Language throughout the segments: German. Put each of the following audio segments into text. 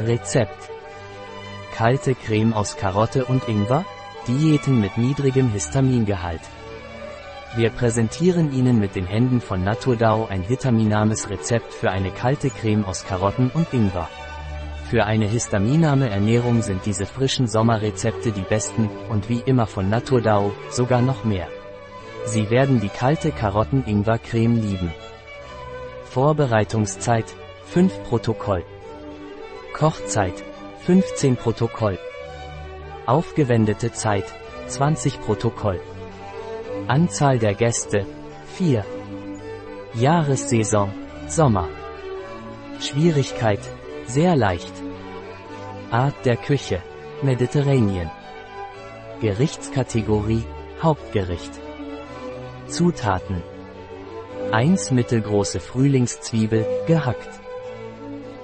Rezept. Kalte Creme aus Karotte und Ingwer? Diäten mit niedrigem Histamingehalt. Wir präsentieren Ihnen mit den Händen von Naturdao ein vitaminarmes Rezept für eine kalte Creme aus Karotten und Ingwer. Für eine histaminarme Ernährung sind diese frischen Sommerrezepte die besten, und wie immer von Naturdao, sogar noch mehr. Sie werden die kalte Karotten-Ingwer-Creme lieben. Vorbereitungszeit 5 Protokoll. Kochzeit 15 Protokoll. Aufgewendete Zeit 20 Protokoll. Anzahl der Gäste 4. Jahressaison Sommer. Schwierigkeit sehr leicht. Art der Küche Mediterranean. Gerichtskategorie Hauptgericht. Zutaten 1 mittelgroße Frühlingszwiebel, gehackt.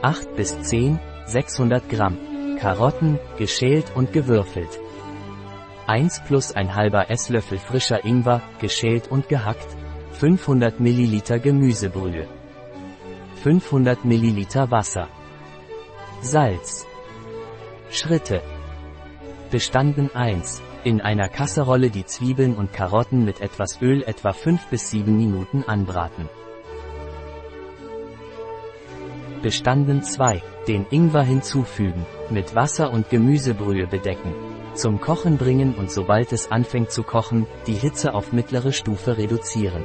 8 bis 10, 600 Gramm. Karotten, geschält und gewürfelt. 1 plus ein halber Esslöffel frischer Ingwer, geschält und gehackt. 500 Milliliter Gemüsebrühe. 500 Milliliter Wasser. Salz. Schritte. Bestanden 1. In einer Kasserolle die Zwiebeln und Karotten mit etwas Öl etwa 5 bis 7 Minuten anbraten. Bestanden 2. Den Ingwer hinzufügen, mit Wasser und Gemüsebrühe bedecken. Zum Kochen bringen und sobald es anfängt zu kochen, die Hitze auf mittlere Stufe reduzieren.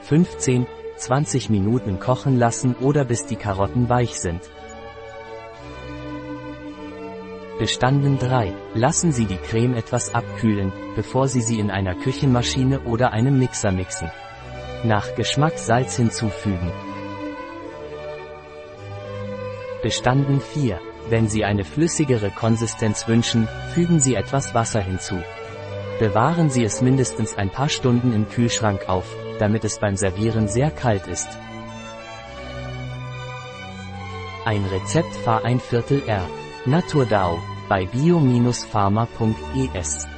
15, 20 Minuten kochen lassen oder bis die Karotten weich sind. Bestanden 3. Lassen Sie die Creme etwas abkühlen, bevor Sie sie in einer Küchenmaschine oder einem Mixer mixen. Nach Geschmack Salz hinzufügen. Bestanden 4. Wenn Sie eine flüssigere Konsistenz wünschen, fügen Sie etwas Wasser hinzu. Bewahren Sie es mindestens ein paar Stunden im Kühlschrank auf, damit es beim Servieren sehr kalt ist. Ein Rezept Fahr ein Viertel R. Naturdao bei bio-pharma.es